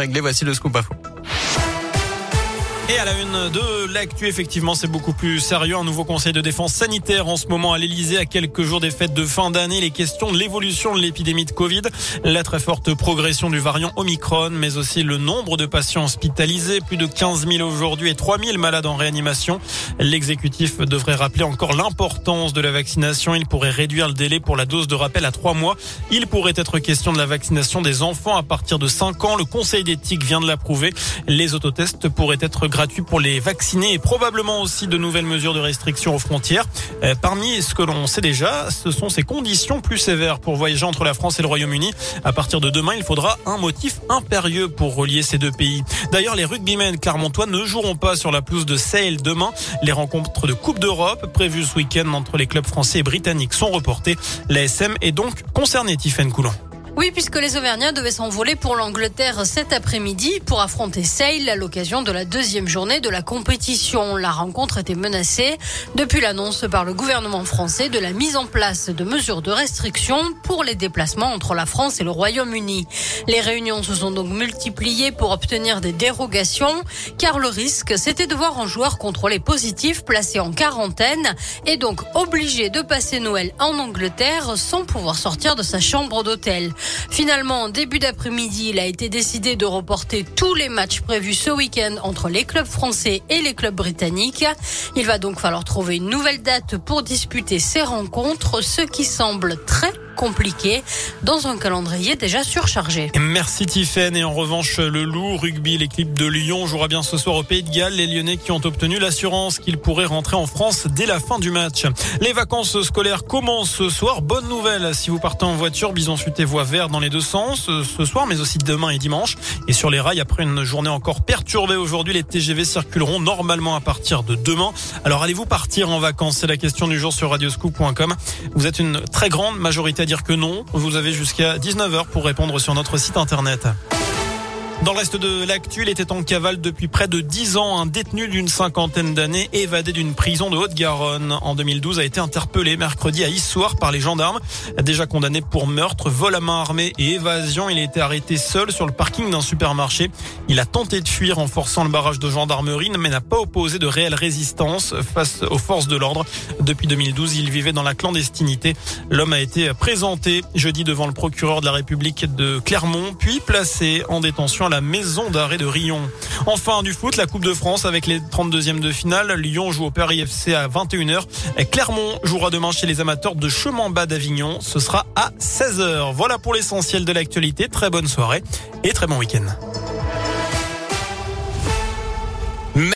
Réglé, voici le scoop info. Et à la une de l'actu, effectivement, c'est beaucoup plus sérieux. Un nouveau conseil de défense sanitaire en ce moment à l'Elysée, à quelques jours des fêtes de fin d'année. Les questions de l'évolution de l'épidémie de Covid, la très forte progression du variant Omicron, mais aussi le nombre de patients hospitalisés, plus de 15 000 aujourd'hui et 3 000 malades en réanimation. L'exécutif devrait rappeler encore l'importance de la vaccination. Il pourrait réduire le délai pour la dose de rappel à 3 mois. Il pourrait être question de la vaccination des enfants à partir de 5 ans. Le conseil d'éthique vient de l'approuver. Les autotests pourraient être gratuit pour les vacciner et probablement aussi de nouvelles mesures de restriction aux frontières. Euh, parmi ce que l'on sait déjà, ce sont ces conditions plus sévères pour voyager entre la France et le Royaume-Uni. À partir de demain, il faudra un motif impérieux pour relier ces deux pays. D'ailleurs, les rugbymen clermontois ne joueront pas sur la pelouse de Sale demain. Les rencontres de Coupe d'Europe prévues ce week-end entre les clubs français et britanniques sont reportées. L'ASM est donc concernée, Tiffaine Coulon. Oui, puisque les Auvergnats devaient s'envoler pour l'Angleterre cet après-midi pour affronter Sale à l'occasion de la deuxième journée de la compétition. La rencontre était menacée depuis l'annonce par le gouvernement français de la mise en place de mesures de restriction pour les déplacements entre la France et le Royaume-Uni. Les réunions se sont donc multipliées pour obtenir des dérogations, car le risque, c'était de voir un joueur contrôlé positif placé en quarantaine et donc obligé de passer Noël en Angleterre sans pouvoir sortir de sa chambre d'hôtel. Finalement, en début d'après-midi, il a été décidé de reporter tous les matchs prévus ce week-end entre les clubs français et les clubs britanniques. Il va donc falloir trouver une nouvelle date pour disputer ces rencontres, ce qui semble très compliqué dans un calendrier déjà surchargé. Merci Tiffaine. Et en revanche, le loup rugby, l'équipe de Lyon jouera bien ce soir au Pays de Galles. Les Lyonnais qui ont obtenu l'assurance qu'ils pourraient rentrer en France dès la fin du match. Les vacances scolaires commencent ce soir. Bonne nouvelle si vous partez en voiture, bison futé voie vert dans les deux sens ce soir, mais aussi demain et dimanche. Et sur les rails, après une journée encore perturbée aujourd'hui, les TGV circuleront normalement à partir de demain. Alors allez-vous partir en vacances? C'est la question du jour sur radioscoop.com. Vous êtes une très grande majorité dire que non. Vous avez jusqu'à 19h pour répondre sur notre site internet. Dans le reste de l'actu, il était en cavale depuis près de 10 ans. Un détenu d'une cinquantaine d'années évadé d'une prison de Haute-Garonne en 2012 a été interpellé mercredi à Issoire par les gendarmes. Déjà condamné pour meurtre, vol à main armée et évasion, il a été arrêté seul sur le parking d'un supermarché. Il a tenté de fuir en forçant le barrage de gendarmerie mais n'a pas opposé de réelle résistance face aux forces de l'ordre. Depuis 2012, il vivait dans la clandestinité. L'homme a été présenté jeudi devant le procureur de la République de Clermont, puis placé en détention la maison d'arrêt de Rion. Enfin, du foot, la Coupe de France avec les 32e de finale. Lyon joue au Paris FC à 21h. Clermont jouera demain chez les amateurs de chemin bas d'Avignon. Ce sera à 16h. Voilà pour l'essentiel de l'actualité. Très bonne soirée et très bon week-end.